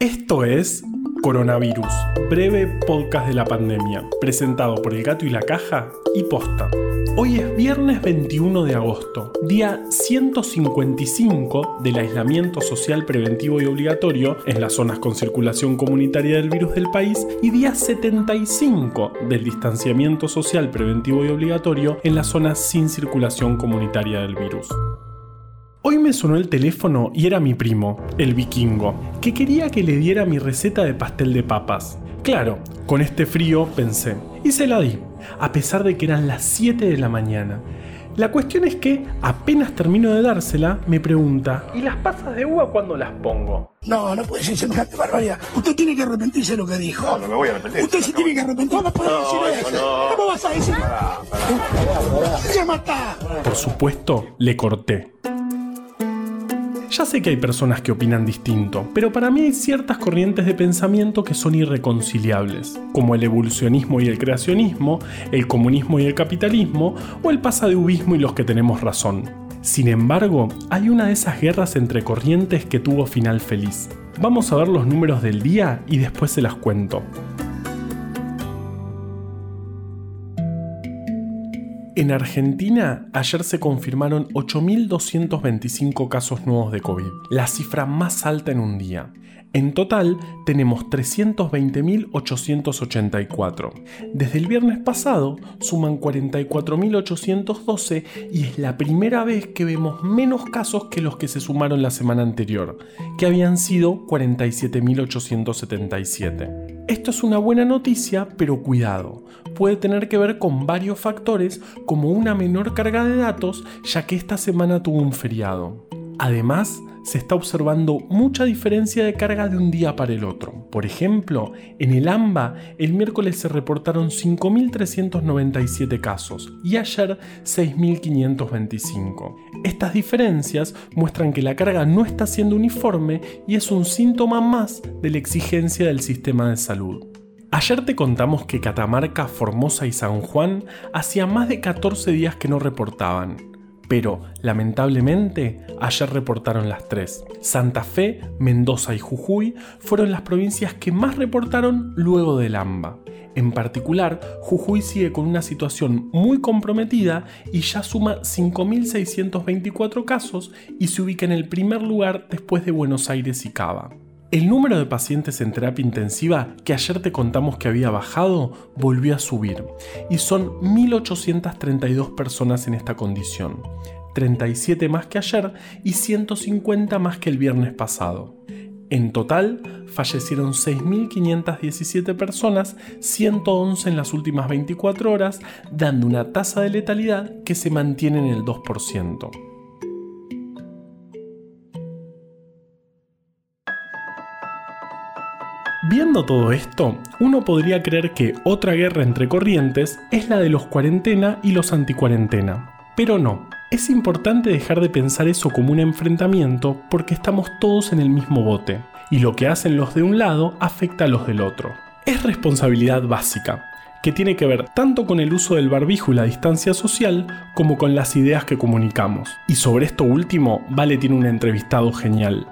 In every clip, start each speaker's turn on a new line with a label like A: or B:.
A: Esto es Coronavirus, breve podcast de la pandemia, presentado por El Gato y la Caja y Posta. Hoy es viernes 21 de agosto, día 155 del aislamiento social preventivo y obligatorio en las zonas con circulación comunitaria del virus del país y día 75 del distanciamiento social preventivo y obligatorio en las zonas sin circulación comunitaria del virus. Hoy me sonó el teléfono y era mi primo, el vikingo, que quería que le diera mi receta de pastel de papas. Claro, con este frío pensé, y se la di, a pesar de que eran las 7 de la mañana. La cuestión es que, apenas termino de dársela, me pregunta, ¿y las pasas de uva cuándo las pongo?
B: No, no puede ser semejante barbaridad. Usted tiene que arrepentirse de lo que dijo.
C: No, no me voy a arrepentir.
B: Usted se tiene que arrepentir. No, puede
C: No,
B: decir
C: eso
B: eso.
C: no.
B: ¿Cómo vas a decir? ¡Ya mata!
A: Por supuesto, le corté. Ya sé que hay personas que opinan distinto, pero para mí hay ciertas corrientes de pensamiento que son irreconciliables, como el evolucionismo y el creacionismo, el comunismo y el capitalismo, o el pasadubismo y los que tenemos razón. Sin embargo, hay una de esas guerras entre corrientes que tuvo final feliz. Vamos a ver los números del día y después se las cuento. En Argentina, ayer se confirmaron 8.225 casos nuevos de COVID, la cifra más alta en un día. En total, tenemos 320.884. Desde el viernes pasado, suman 44.812 y es la primera vez que vemos menos casos que los que se sumaron la semana anterior, que habían sido 47.877. Esto es una buena noticia, pero cuidado, puede tener que ver con varios factores como una menor carga de datos, ya que esta semana tuvo un feriado. Además, se está observando mucha diferencia de carga de un día para el otro. Por ejemplo, en el AMBA el miércoles se reportaron 5.397 casos y ayer 6.525. Estas diferencias muestran que la carga no está siendo uniforme y es un síntoma más de la exigencia del sistema de salud. Ayer te contamos que Catamarca, Formosa y San Juan hacía más de 14 días que no reportaban pero lamentablemente ayer reportaron las tres. Santa Fe, Mendoza y Jujuy fueron las provincias que más reportaron luego del AMBA. En particular, Jujuy sigue con una situación muy comprometida y ya suma 5.624 casos y se ubica en el primer lugar después de Buenos Aires y Cava. El número de pacientes en terapia intensiva que ayer te contamos que había bajado volvió a subir y son 1.832 personas en esta condición, 37 más que ayer y 150 más que el viernes pasado. En total, fallecieron 6.517 personas, 111 en las últimas 24 horas, dando una tasa de letalidad que se mantiene en el 2%. Viendo todo esto, uno podría creer que otra guerra entre corrientes es la de los cuarentena y los anticuarentena. Pero no, es importante dejar de pensar eso como un enfrentamiento porque estamos todos en el mismo bote, y lo que hacen los de un lado afecta a los del otro. Es responsabilidad básica, que tiene que ver tanto con el uso del barbijo y la distancia social como con las ideas que comunicamos. Y sobre esto último, Vale tiene un entrevistado genial.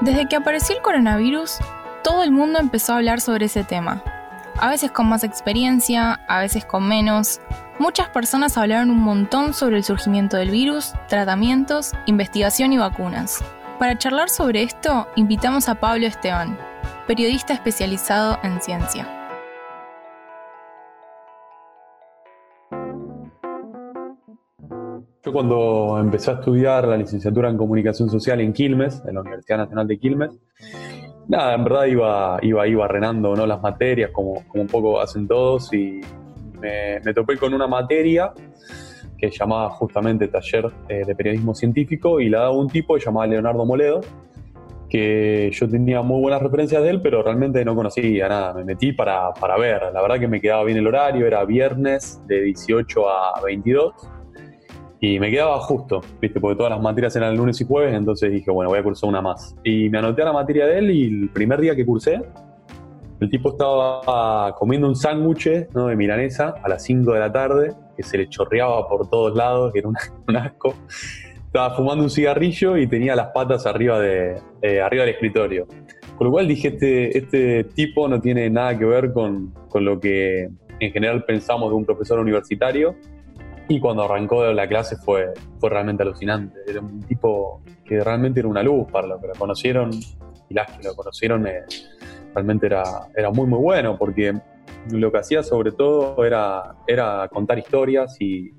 D: Desde que apareció el coronavirus, todo el mundo empezó a hablar sobre ese tema. A veces con más experiencia, a veces con menos. Muchas personas hablaron un montón sobre el surgimiento del virus, tratamientos, investigación y vacunas. Para charlar sobre esto, invitamos a Pablo Esteban, periodista especializado en ciencia.
E: Yo cuando empecé a estudiar la licenciatura en comunicación social en Quilmes, en la Universidad Nacional de Quilmes, nada, en verdad iba, iba ahí barrenando ¿no? las materias como, como un poco hacen todos y me, me topé con una materia que llamaba justamente taller eh, de periodismo científico y la daba un tipo llamado Leonardo Moledo, que yo tenía muy buenas referencias de él, pero realmente no conocía nada. Me metí para, para ver. La verdad que me quedaba bien el horario, era viernes de 18 a 22 y me quedaba justo, ¿viste? Porque todas las materias eran lunes y jueves, entonces dije, bueno, voy a cursar una más. Y me anoté a la materia de él y el primer día que cursé, el tipo estaba comiendo un sándwich ¿no? de milanesa a las 5 de la tarde, que se le chorreaba por todos lados, que era un, un asco. estaba fumando un cigarrillo y tenía las patas arriba, de, eh, arriba del escritorio. Con lo cual dije, este, este tipo no tiene nada que ver con, con lo que en general pensamos de un profesor universitario. Y cuando arrancó la clase fue, fue realmente alucinante. Era un tipo que realmente era una luz para los que lo conocieron y las que lo conocieron. Eh, realmente era, era muy, muy bueno porque lo que hacía sobre todo era, era contar historias y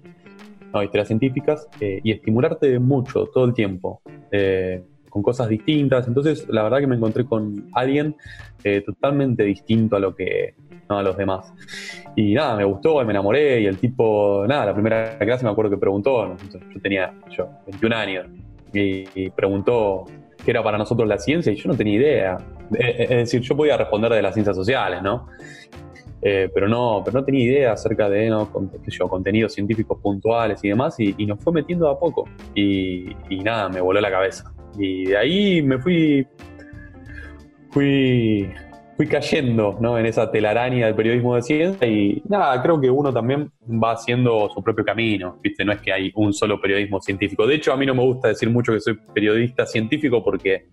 E: no, historias científicas eh, y estimularte mucho todo el tiempo. Eh, con cosas distintas. Entonces, la verdad que me encontré con alguien eh, totalmente distinto a lo que a los demás. Y nada, me gustó, me enamoré y el tipo, nada, la primera clase me acuerdo que preguntó, yo tenía yo 21 años y, preguntó qué era para nosotros la ciencia y yo no tenía idea. Eh, eh, es decir, yo podía responder de las ciencias sociales, ¿no? pero no, pero no tenía idea acerca de ¿no? yo, contenidos científicos puntuales y demás, y, nos fue metiendo a poco. Y, y, nada, me voló la cabeza. Y de ahí me fui, fui, fui cayendo ¿no? en esa telaraña del periodismo de ciencia y nada, creo que uno también va haciendo su propio camino, ¿viste? No es que hay un solo periodismo científico. De hecho, a mí no me gusta decir mucho que soy periodista científico porque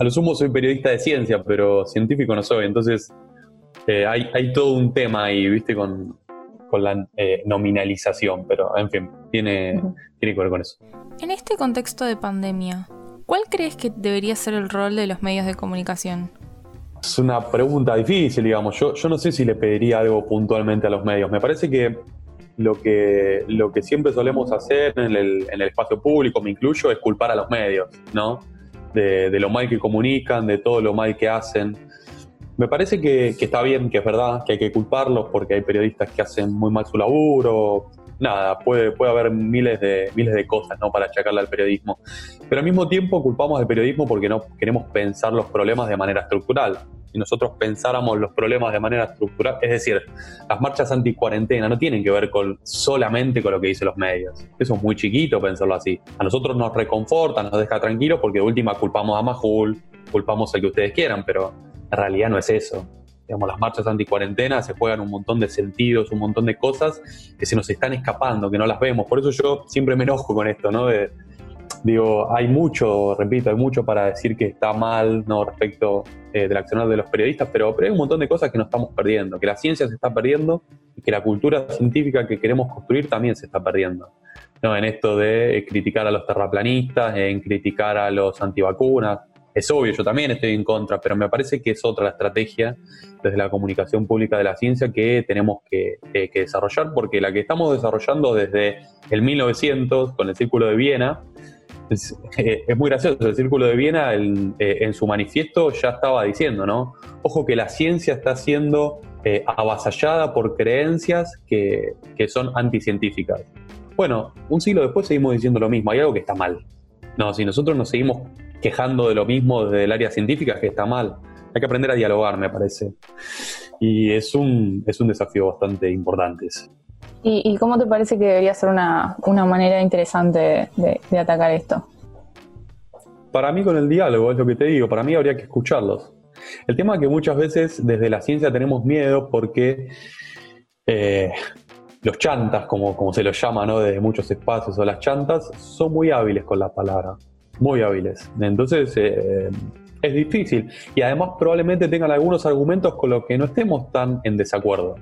E: a lo sumo soy periodista de ciencia, pero científico no soy. Entonces, eh, hay, hay, todo un tema ahí, ¿viste? Con, con la eh, nominalización, pero en fin, tiene, tiene que ver con eso.
D: En este contexto de pandemia, ¿Cuál crees que debería ser el rol de los medios de comunicación?
E: Es una pregunta difícil, digamos. Yo, yo no sé si le pediría algo puntualmente a los medios. Me parece que lo que, lo que siempre solemos hacer en el, en el espacio público, me incluyo, es culpar a los medios, ¿no? De, de, lo mal que comunican, de todo lo mal que hacen. Me parece que, que, está bien, que es verdad, que hay que culparlos porque hay periodistas que hacen muy mal su laburo, nada, puede, puede haber miles de, miles de cosas ¿no? para achacarle al periodismo. Pero al mismo tiempo culpamos al periodismo porque no queremos pensar los problemas de manera estructural. Si nosotros pensáramos los problemas de manera estructural, es decir, las marchas anti-cuarentena no tienen que ver con, solamente con lo que dicen los medios. Eso es muy chiquito pensarlo así. A nosotros nos reconforta, nos deja tranquilos porque de última culpamos a Majul, culpamos al que ustedes quieran, pero en realidad no es eso digamos, las marchas anti-cuarentena se juegan un montón de sentidos, un montón de cosas que se nos están escapando, que no las vemos. Por eso yo siempre me enojo con esto, ¿no? digo, hay mucho, repito, hay mucho para decir que está mal, ¿no? Respecto eh, del accionar de los periodistas, pero, hay un montón de cosas que nos estamos perdiendo, que la ciencia se está perdiendo y que la cultura científica que queremos construir también se está perdiendo. ¿no? En esto de criticar a los terraplanistas, en criticar a los antivacunas, es obvio, yo también estoy en contra, pero me parece que es otra la estrategia desde la comunicación pública de la ciencia que tenemos que, desarrollar, porque la que estamos desarrollando desde el 1900 con el Círculo de Viena, es, muy gracioso, el Círculo de Viena eh, en su manifiesto ya estaba diciendo, ¿no? Ojo que la ciencia está siendo eh, avasallada por creencias que son anticientíficas. Bueno, un siglo después seguimos diciendo lo mismo, hay algo que está mal. No, si nosotros nos seguimos quejando de lo mismo desde el área científica, que está mal. Hay que aprender a dialogar, me parece. Y es un, es un desafío bastante importante.
D: ¿Y, cómo te parece que debería ser una, manera interesante de, atacar esto?
E: Para mí con el diálogo, es lo que te digo, para mí habría que escucharlos. El tema es que muchas veces desde la ciencia tenemos miedo porque eh, los chantas, como, como se los llama ¿no? desde muchos espacios, o las chantas, son muy hábiles con la palabra muy hábiles. Entonces eh, es difícil. Y además probablemente tengan algunos argumentos con los que no estemos tan en desacuerdo.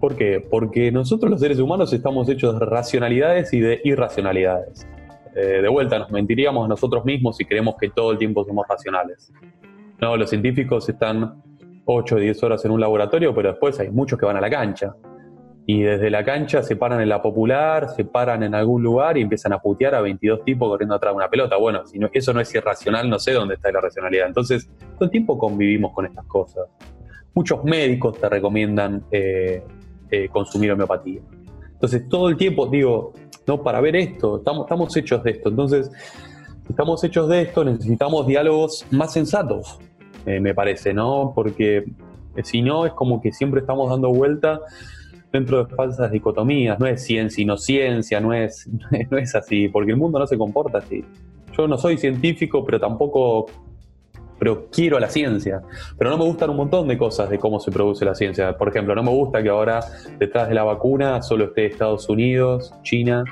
E: ¿Por qué? Porque nosotros los seres humanos estamos hechos de racionalidades y de irracionalidades. Eh, de vuelta, nos mentiríamos a nosotros mismos si creemos que todo el tiempo somos racionales. No, los científicos están 8 o 10 horas en un laboratorio, pero después hay muchos que van a la cancha y desde la cancha se paran en la popular, se paran en algún lugar y empiezan a putear a 22 tipos corriendo atrás de una pelota. Bueno, si eso no es irracional, no sé dónde está la racionalidad. Entonces, todo el tiempo convivimos con estas cosas. Muchos médicos te recomiendan eh, eh, consumir homeopatía. Entonces, todo el tiempo digo, no, para ver esto, estamos, estamos hechos de esto. Entonces, si estamos hechos de esto, necesitamos diálogos más sensatos, eh, me parece, ¿no? Porque si no, es como que siempre estamos dando vuelta dentro de falsas dicotomías, no es ciencia y no ciencia, no es, no es así, porque el mundo no se comporta así. Yo no soy científico, pero tampoco pero quiero la ciencia. Pero no me gustan un montón de cosas de cómo se produce la ciencia. Por ejemplo, no me gusta que ahora detrás de la vacuna solo esté Estados Unidos, China,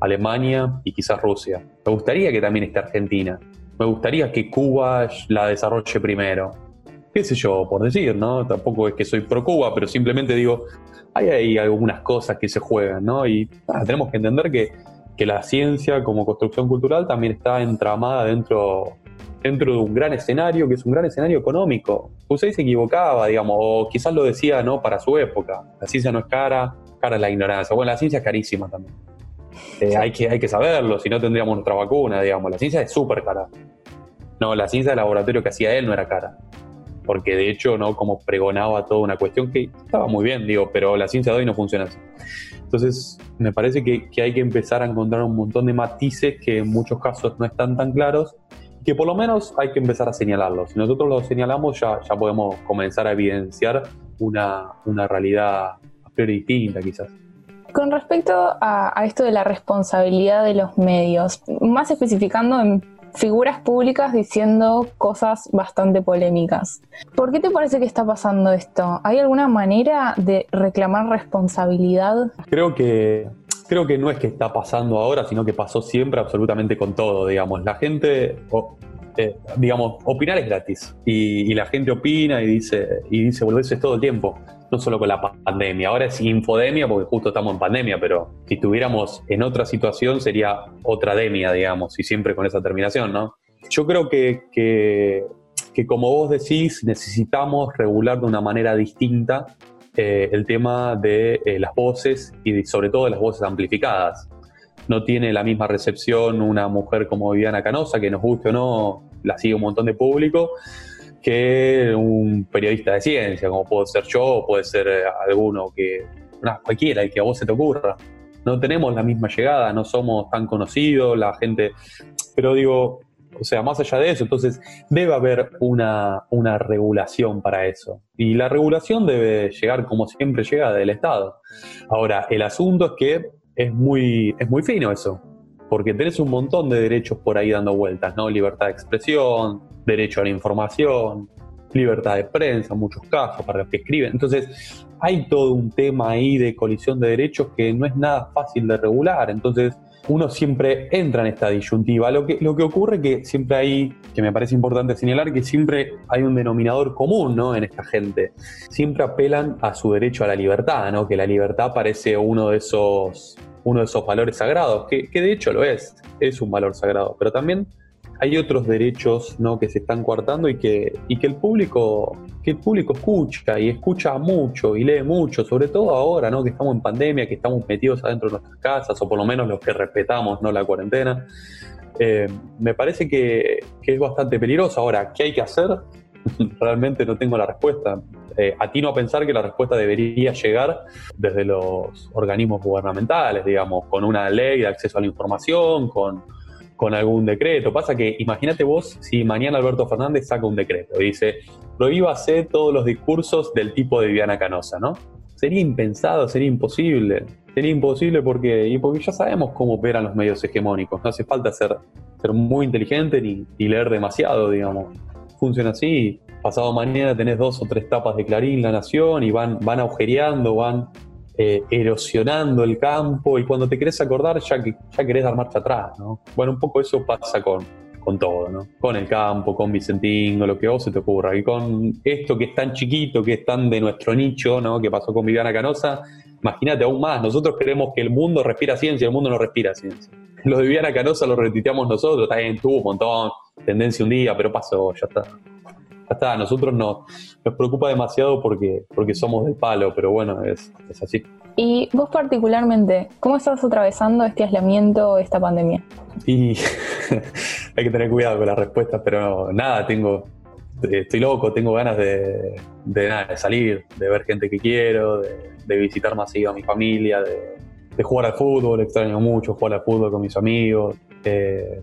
E: Alemania y quizás Rusia. Me gustaría que también esté Argentina. Me gustaría que Cuba la desarrolle primero. Qué sé yo, por decir, ¿no? Tampoco es que soy pro Cuba, pero simplemente digo, hay ahí algunas cosas que se juegan, ¿no? Y tenemos que entender que, que la ciencia como construcción cultural también está entramada dentro dentro de un gran escenario, que es un gran escenario económico. Usted se equivocaba, digamos, o quizás lo decía no para su época. La ciencia no es cara, cara es la ignorancia. Bueno, la ciencia es carísima también. Eh, hay, que, hay que saberlo, si no tendríamos nuestra vacuna, digamos. La ciencia es súper cara. No, la ciencia del laboratorio que hacía él no era cara. Porque de hecho, no como pregonaba toda una cuestión que estaba muy bien, digo, pero la ciencia de hoy no funciona así. Entonces, me parece que, hay que empezar a encontrar un montón de matices que en muchos casos no están tan claros que por lo menos hay que empezar a señalarlos. Si nosotros los señalamos, ya, ya podemos comenzar a evidenciar una, una realidad a priori distinta, quizás.
D: Con respecto a, a, esto de la responsabilidad de los medios, más especificando en figuras públicas diciendo cosas bastante polémicas. ¿Por qué te parece que está pasando esto? ¿Hay alguna manera de reclamar responsabilidad?
E: Creo que creo que no es que está pasando ahora, sino que pasó siempre absolutamente con todo, digamos. La gente, eh, digamos, opinar es gratis. Y, la gente opina y dice, y dice volverse todo el tiempo. No solo con la pandemia. Ahora es infodemia porque justo estamos en pandemia, pero si estuviéramos en otra situación sería otra demia, digamos, y siempre con esa terminación, ¿no? Yo creo que, que, como vos decís, necesitamos regular de una manera distinta eh, el tema de eh, las voces y sobre todo de las voces amplificadas. No tiene la misma recepción una mujer como Viviana Canosa, que nos guste o no, la sigue un montón de público, que un periodista de ciencia, como puedo ser yo, puede ser eh, alguno que, cualquiera, el que a vos se te ocurra. No tenemos la misma llegada, no somos tan conocidos, la gente, pero digo, o sea, más allá de eso, entonces debe haber una, una, regulación para eso. Y la regulación debe llegar, como siempre llega, del Estado. Ahora, el asunto es que es muy, es muy fino eso, porque tenés un montón de derechos por ahí dando vueltas, ¿no? Libertad de expresión, derecho a la información, libertad de prensa, en muchos casos, para los que escriben. Entonces, hay todo un tema ahí de colisión de derechos que no es nada fácil de regular. Entonces, uno siempre entra en esta disyuntiva. Lo que, lo que ocurre que siempre hay, que me parece importante señalar, que siempre hay un denominador común ¿no? en esta gente. Siempre apelan a su derecho a la libertad, ¿no? que la libertad parece uno de esos, uno de esos valores sagrados, que, que de hecho lo es, es un valor sagrado, pero también hay otros derechos ¿no? que se están coartando y que, y que el público que el público escucha y escucha mucho y lee mucho, sobre todo ahora ¿no? que estamos en pandemia, que estamos metidos adentro de nuestras casas, o por lo menos los que respetamos ¿no? la cuarentena. Eh, me parece que, que, es bastante peligroso. Ahora, ¿qué hay que hacer? Realmente no tengo la respuesta. Eh, atino a pensar que la respuesta debería llegar desde los organismos gubernamentales, digamos, con una ley de acceso a la información, con con algún decreto. Pasa que imagínate vos si mañana Alberto Fernández saca un decreto y dice, prohíbase todos los discursos del tipo de Viviana Canosa, ¿no? Sería impensado, sería imposible. Sería imposible porque, y porque ya sabemos cómo operan los medios hegemónicos. No hace falta ser, ser muy inteligente ni, leer demasiado, digamos. Funciona así. Pasado mañana tenés dos o tres tapas de Clarín, La Nación, y van, van agujereando, van eh, erosionando el campo y cuando te querés acordar ya, ya querés dar marcha atrás, ¿no? Bueno, un poco eso pasa con, con todo, ¿no? Con el campo, con Vicentín, lo que vos se te ocurra. Y con esto que es tan chiquito, que es tan de nuestro nicho, ¿no? Que pasó con Viviana Canosa, imagínate aún más. Nosotros creemos que el mundo respira ciencia, el mundo no respira ciencia. Lo de Viviana Canosa lo retiteamos nosotros, también tuvo un montón, tendencia un día, pero pasó, ya está. Ya está, a nosotros no, nos preocupa demasiado porque, porque somos del palo, pero bueno, es, es así.
D: Y vos particularmente, ¿cómo estás atravesando este aislamiento, esta pandemia?
E: Y hay que tener cuidado con las respuestas, pero nada, tengo, estoy loco, tengo ganas de, de, nada, de salir, de ver gente que quiero, de, visitar más a mi familia, de, de, jugar al fútbol, extraño mucho jugar al fútbol con mis amigos. Eh,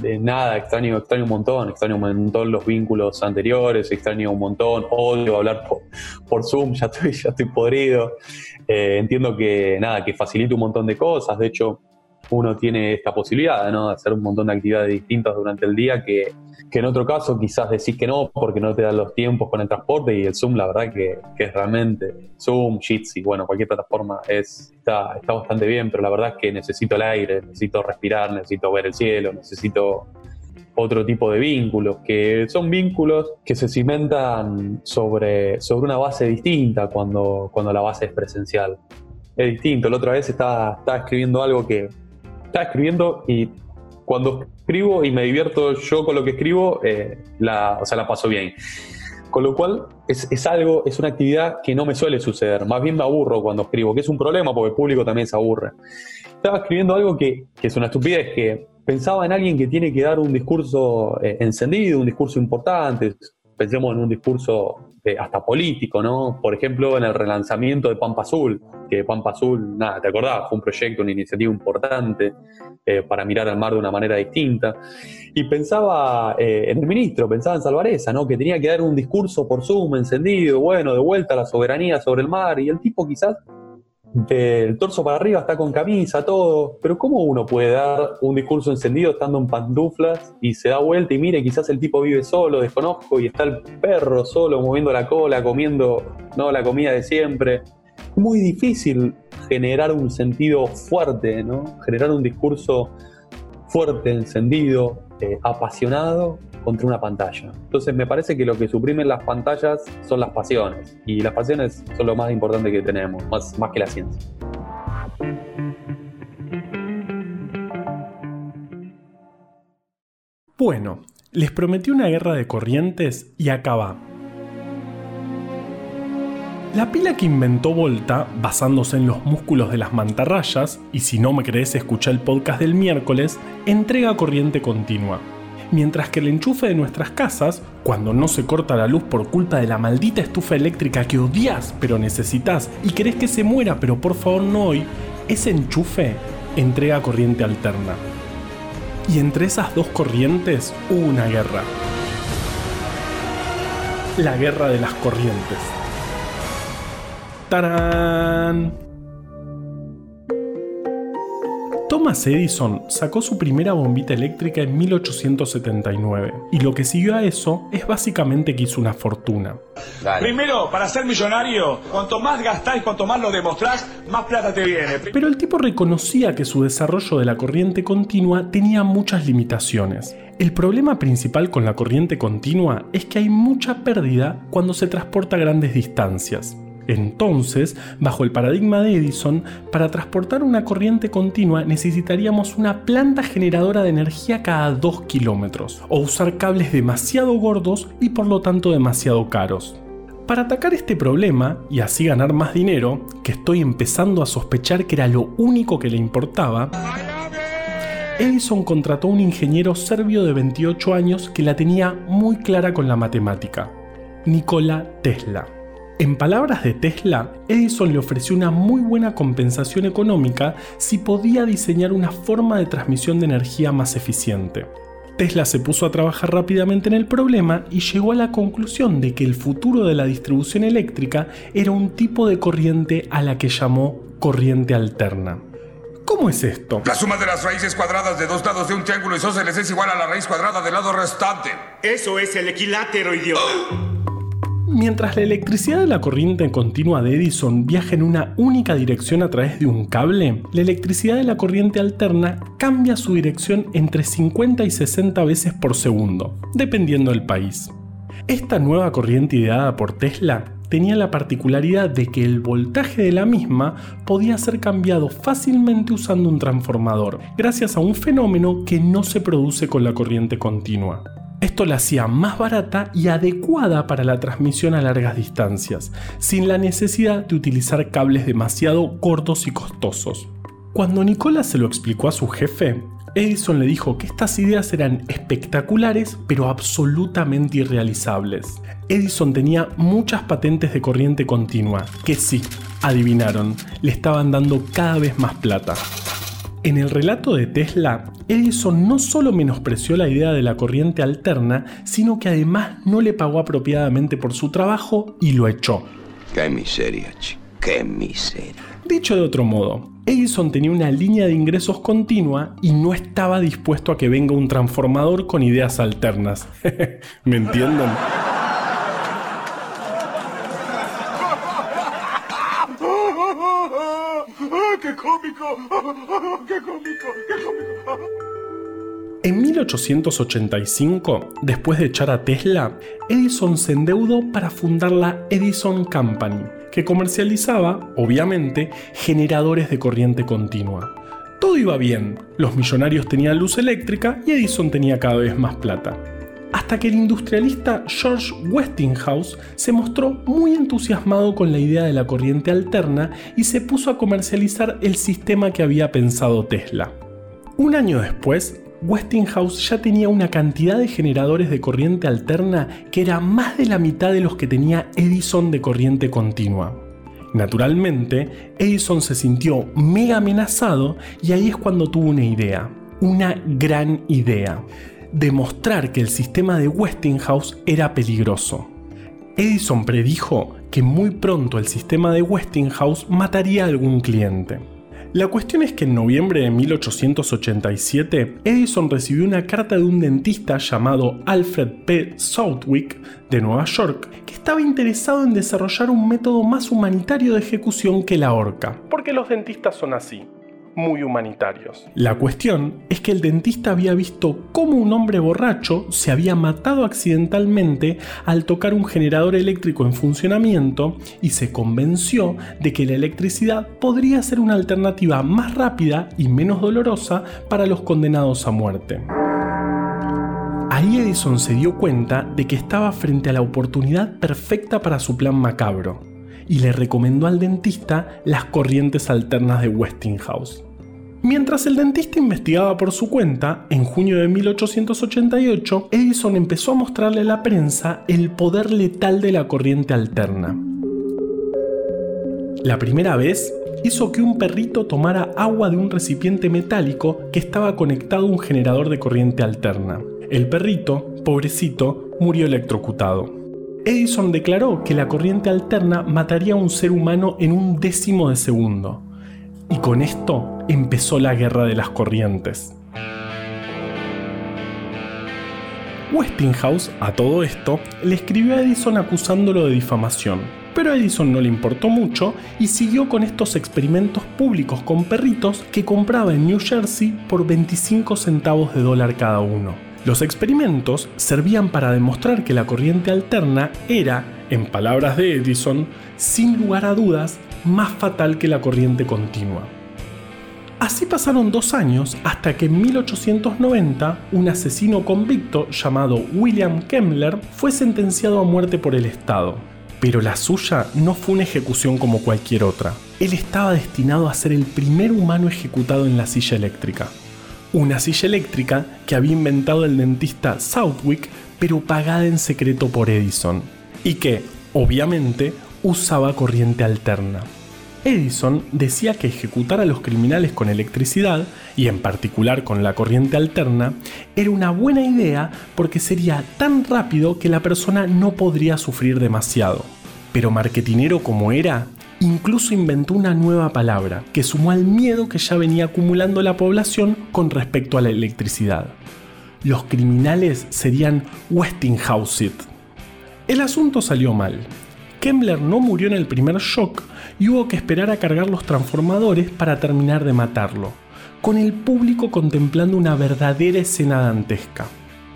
E: de nada, extraño, extraño un montón, extraño un montón los vínculos anteriores, extraño un montón, odio hablar por, Zoom, ya estoy, ya estoy podrido. Eh, entiendo que nada, que facilita un montón de cosas. De hecho, uno tiene esta posibilidad ¿no? de hacer un montón de actividades distintas durante el día que, en otro caso quizás decís que no porque no te dan los tiempos con el transporte y el Zoom la verdad que, es realmente Zoom, Jitsi, bueno, cualquier plataforma es, está, está bastante bien, pero la verdad es que necesito el aire, necesito respirar, necesito ver el cielo, necesito otro tipo de vínculos, que son vínculos que se cimentan sobre, sobre una base distinta cuando, cuando la base es presencial. Es distinto. La otra vez estaba, estaba escribiendo algo que. Estaba escribiendo y cuando escribo y me divierto yo con lo que escribo, eh, la, o sea, la paso bien. Con lo cual, es, algo, es una actividad que no me suele suceder. Más bien me aburro cuando escribo, que es un problema porque el público también se aburre. Estaba escribiendo algo que, que es una estupidez, que pensaba en alguien que tiene que dar un discurso eh, encendido, un discurso importante. Pensemos en un discurso eh, hasta político, ¿no? Por ejemplo, en el relanzamiento de Pampa Azul, que Pampa Azul, nada, ¿te acordás? Fue un proyecto, una iniciativa importante eh, para mirar al mar de una manera distinta. Y pensaba en el ministro, pensaba en Salvareza, ¿no? Que tenía que dar un discurso por Zoom, encendido, bueno, de vuelta a la soberanía sobre el mar. Y el tipo quizás del torso para arriba está con camisa, todo. Pero ¿cómo uno puede dar un discurso encendido estando en pantuflas y se da vuelta y mire, quizás el tipo vive solo, desconozco, y está el perro solo moviendo la cola, comiendo no la comida de siempre? Muy difícil generar un sentido fuerte, ¿no? Generar un discurso fuerte, encendido, eh, apasionado contra una pantalla. Entonces me parece que lo que suprimen las pantallas son las pasiones y las pasiones son lo más importante que tenemos, más, más que la ciencia.
A: Bueno, les prometí una guerra de corrientes y acaba. La pila que inventó Volta, basándose en los músculos de las mantarrayas, y si no me crees escucha el podcast del miércoles, entrega corriente continua mientras que el enchufe de nuestras casas, cuando no se corta la luz por culpa de la maldita estufa eléctrica que odias pero necesitas y querés que se muera pero por favor no hoy, ese enchufe entrega corriente alterna. Y entre esas dos corrientes hubo una guerra. La guerra de las corrientes. ¡Tarán! Thomas Edison sacó su primera bombita eléctrica en 1879 y lo que siguió a eso es básicamente que hizo una fortuna.
C: Primero, para ser millonario, cuanto más gastáis, cuanto más lo demostrás, más plata te viene.
A: Pero el tipo reconocía que su desarrollo de la corriente continua tenía muchas limitaciones. El problema principal con la corriente continua es que hay mucha pérdida cuando se transporta a grandes distancias. Entonces, bajo el paradigma de Edison, para transportar una corriente continua necesitaríamos una planta generadora de energía cada 2 kilómetros, o usar cables demasiado gordos y por lo tanto demasiado caros. Para atacar este problema y así ganar más dinero, que estoy empezando a sospechar que era lo único que le importaba, Edison contrató a un ingeniero serbio de 28 años que la tenía muy clara con la matemática, Nikola Tesla. En palabras de Tesla, Edison le ofreció una muy buena compensación económica si podía diseñar una forma de transmisión de energía más eficiente. Tesla se puso a trabajar rápidamente en el problema y llegó a la conclusión de que el futuro de la distribución eléctrica era un tipo de corriente a la que llamó corriente alterna. ¿Cómo es esto?
C: La suma de las raíces cuadradas de dos lados de un triángulo isósceles es igual a la raíz cuadrada del lado restante.
F: Eso es el equilátero, idiota.
A: Mientras la electricidad de la corriente continua de Edison viaja en una única dirección a través de un cable, la electricidad de la corriente alterna cambia su dirección entre 50 y 60 veces por segundo, dependiendo del país. Esta nueva corriente ideada por Tesla tenía la particularidad de que el voltaje de la misma podía ser cambiado fácilmente usando un transformador, gracias a un fenómeno que no se produce con la corriente continua. Esto la hacía más barata y adecuada para la transmisión a largas distancias, sin la necesidad de utilizar cables demasiado cortos y costosos. Cuando Nicola se lo explicó a su jefe, Edison le dijo que estas ideas eran espectaculares pero absolutamente irrealizables. Edison tenía muchas patentes de corriente continua, que sí, adivinaron, le estaban dando cada vez más plata. En el relato de Tesla, Edison no solo menospreció la idea de la corriente alterna, sino que además no le pagó apropiadamente por su trabajo y lo echó.
G: Qué miseria, chico, qué miseria.
A: Dicho de otro modo, Edison tenía una línea de ingresos continua y no estaba dispuesto a que venga un transformador con ideas alternas. ¿Me entienden?
B: ¡Qué cómico! ¡Qué cómico! ¡Qué cómico!
A: En 1885, después de echar a Tesla, Edison se endeudó para fundar la Edison Company, que comercializaba, obviamente, generadores de corriente continua. Todo iba bien, los millonarios tenían luz eléctrica y Edison tenía cada vez más plata. Hasta que el industrialista George Westinghouse se mostró muy entusiasmado con la idea de la corriente alterna y se puso a comercializar el sistema que había pensado Tesla. Un año después, Westinghouse ya tenía una cantidad de generadores de corriente alterna que era más de la mitad de los que tenía Edison de corriente continua. Naturalmente, Edison se sintió mega amenazado y ahí es cuando tuvo una idea, una gran idea, demostrar que el sistema de Westinghouse era peligroso. Edison predijo que muy pronto el sistema de Westinghouse mataría a algún cliente. La cuestión es que en noviembre de 1887, Edison recibió una carta de un dentista llamado Alfred P. Southwick de Nueva York, que estaba interesado en desarrollar un método más humanitario de ejecución que la horca, porque los dentistas son así muy humanitarios. La cuestión es que el dentista había visto cómo un hombre borracho se había matado accidentalmente al tocar un generador eléctrico en funcionamiento y se convenció de que la electricidad podría ser una alternativa más rápida y menos dolorosa para los condenados a muerte. Ahí Edison se dio cuenta de que estaba frente a la oportunidad perfecta para su plan macabro y le recomendó al dentista las corrientes alternas de Westinghouse. Mientras el dentista investigaba por su cuenta, en junio de 1888, Edison empezó a mostrarle a la prensa el poder letal de la corriente alterna. La primera vez hizo que un perrito tomara agua de un recipiente metálico que estaba conectado a un generador de corriente alterna. El perrito, pobrecito, murió electrocutado. Edison declaró que la corriente alterna mataría a un ser humano en un décimo de segundo. Y con esto empezó la guerra de las corrientes. Westinghouse, a todo esto, le escribió a Edison acusándolo de difamación, pero a Edison no le importó mucho y siguió con estos experimentos públicos con perritos que compraba en New Jersey por 25 centavos de dólar cada uno. Los experimentos servían para demostrar que la corriente alterna era, en palabras de Edison, sin lugar a dudas, más fatal que la corriente continua. Así pasaron dos años hasta que en 1890 un asesino convicto llamado William Kemmler fue sentenciado a muerte por el Estado. Pero la suya no fue una ejecución como cualquier otra. Él estaba destinado a ser el primer humano ejecutado en la silla eléctrica. Una silla eléctrica que había inventado el dentista Southwick, pero pagada en secreto por Edison. Y que, obviamente, usaba corriente alterna. Edison decía que ejecutar a los criminales con electricidad, y en particular con la corriente alterna, era una buena idea porque sería tan rápido que la persona no podría sufrir demasiado. Pero marketinero como era, incluso inventó una nueva palabra que sumó al miedo que ya venía acumulando la población con respecto a la electricidad. Los criminales serían Westinghouse. El asunto salió mal. Kemmler no murió en el primer shock y hubo que esperar a cargar los transformadores para terminar de matarlo, con el público contemplando una verdadera escena dantesca.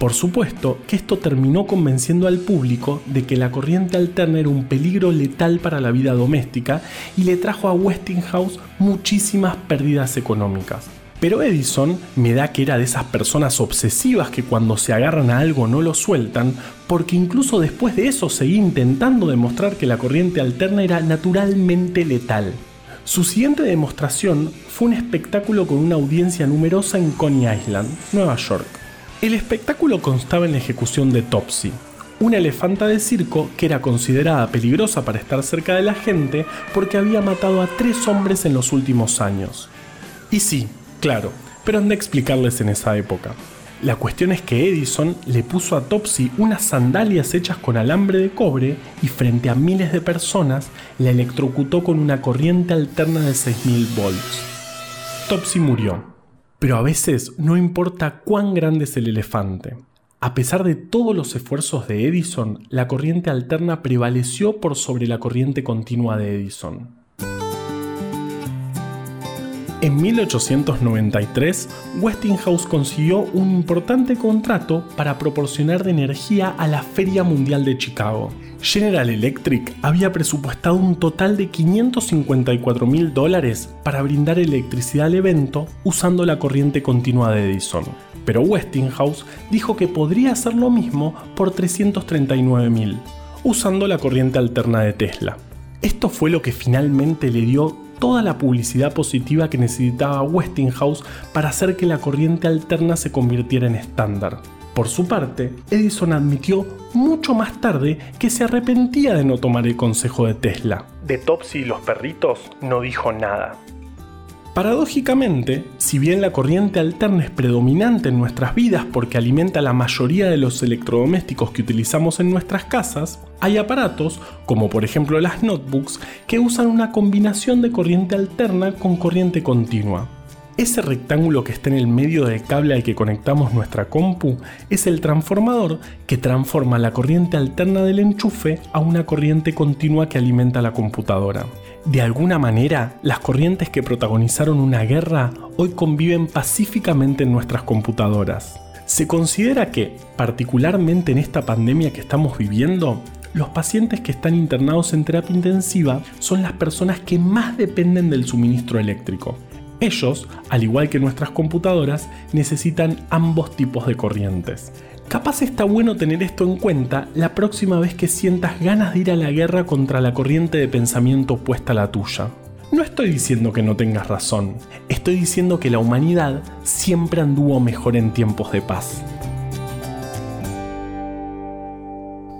A: Por supuesto que esto terminó convenciendo al público de que la corriente alterna era un peligro letal para la vida doméstica y le trajo a Westinghouse muchísimas pérdidas económicas. Pero Edison me da que era de esas personas obsesivas que cuando se agarran a algo no lo sueltan, porque incluso después de eso seguía intentando demostrar que la corriente alterna era naturalmente letal. Su siguiente demostración fue un espectáculo con una audiencia numerosa en Coney Island, Nueva York. El espectáculo constaba en la ejecución de Topsy, una elefanta de circo que era considerada peligrosa para estar cerca de la gente porque había matado a tres hombres en los últimos años. Y sí, Claro, pero han de explicarles en esa época. La cuestión es que Edison le puso a Topsy unas sandalias hechas con alambre de cobre y frente a miles de personas la electrocutó con una corriente alterna de 6000 volts. Topsy murió. Pero a veces no importa cuán grande es el elefante. A pesar de todos los esfuerzos de Edison, la corriente alterna prevaleció por sobre la corriente continua de Edison. En 1893, Westinghouse consiguió un importante contrato para proporcionar energía a la Feria Mundial de Chicago. General Electric había presupuestado un total de 554 mil dólares para brindar electricidad al evento usando la corriente continua de Edison pero Westinghouse dijo que podría hacer lo mismo por 339.000, usando la corriente alterna de Tesla. Esto fue lo que finalmente le dio toda la publicidad positiva que necesitaba Westinghouse para hacer que la corriente alterna se convirtiera en estándar. Por su parte, Edison admitió mucho más tarde que se arrepentía de no tomar el consejo de Tesla. De Topsy y los perritos no dijo nada. Paradójicamente, si bien la corriente alterna es predominante en nuestras vidas porque alimenta la mayoría de los electrodomésticos que utilizamos en nuestras casas, hay aparatos, como por ejemplo las notebooks, que usan una combinación de corriente alterna con corriente continua. Ese rectángulo que está en el medio del cable al que conectamos nuestra compu es el transformador que transforma la corriente alterna del enchufe a una corriente continua que alimenta la computadora. De alguna manera, las corrientes que protagonizaron una guerra hoy conviven pacíficamente en nuestras computadoras. Se considera que, particularmente en esta pandemia que estamos viviendo, los pacientes que están internados en terapia intensiva son las personas que más dependen del suministro eléctrico. Ellos, al igual que nuestras computadoras, necesitan ambos tipos de corrientes. Capaz está bueno tener esto en cuenta la próxima vez que sientas ganas de ir a la guerra contra la corriente de pensamiento opuesta a la tuya. No estoy diciendo que no tengas razón, estoy diciendo que la humanidad siempre anduvo mejor en tiempos de paz.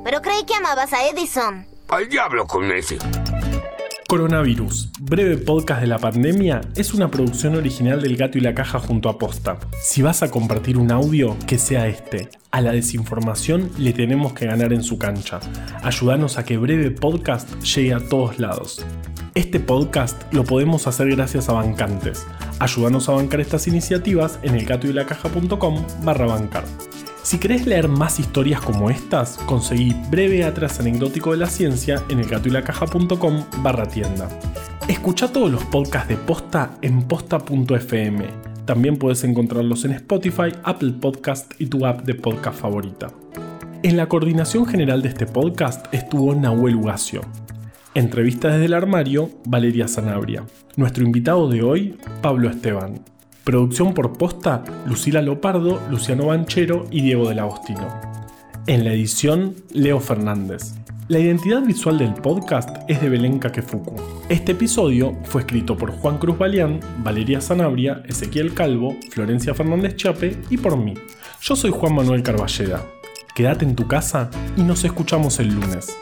G: Pero creí que amabas a Edison.
F: Al diablo con ese.
A: Coronavirus, breve podcast de la pandemia, es una producción original del Gato y la Caja junto a Posta. Si vas a compartir un audio, que sea este. A la desinformación le tenemos que ganar en su cancha. Ayúdanos a que breve podcast llegue a todos lados. Este podcast lo podemos hacer gracias a bancantes. Ayúdanos a bancar estas iniciativas en elgatoylacaja.com barra bancar. Si querés leer más historias como estas, conseguí Breve Atlas Anecdótico de la Ciencia en elgatoylacaja.com barra tienda. Escucha todos los podcasts de Posta en posta.fm. También puedes encontrarlos en Spotify, Apple Podcast y tu app de podcast favorita. En la coordinación general de este podcast estuvo Nahuel Ugacio. Entrevista desde el armario, Valeria Sanabria. Nuestro invitado de hoy, Pablo Esteban. Producción por posta, Lucila Lopardo, Luciano Banchero y Diego del Agostino. En la edición, Leo Fernández. La identidad visual del podcast es de Belén Kakefuku. Este episodio fue escrito por Juan Cruz Balián, Valeria Sanabria, Ezequiel Calvo, Florencia Fernández Chape y por mí. Yo soy Juan Manuel Carballeda. Quédate en tu casa y nos escuchamos el lunes.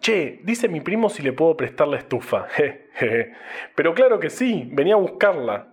A: Che, dice mi primo si le puedo prestar la estufa. Pero claro que sí, venía a buscarla.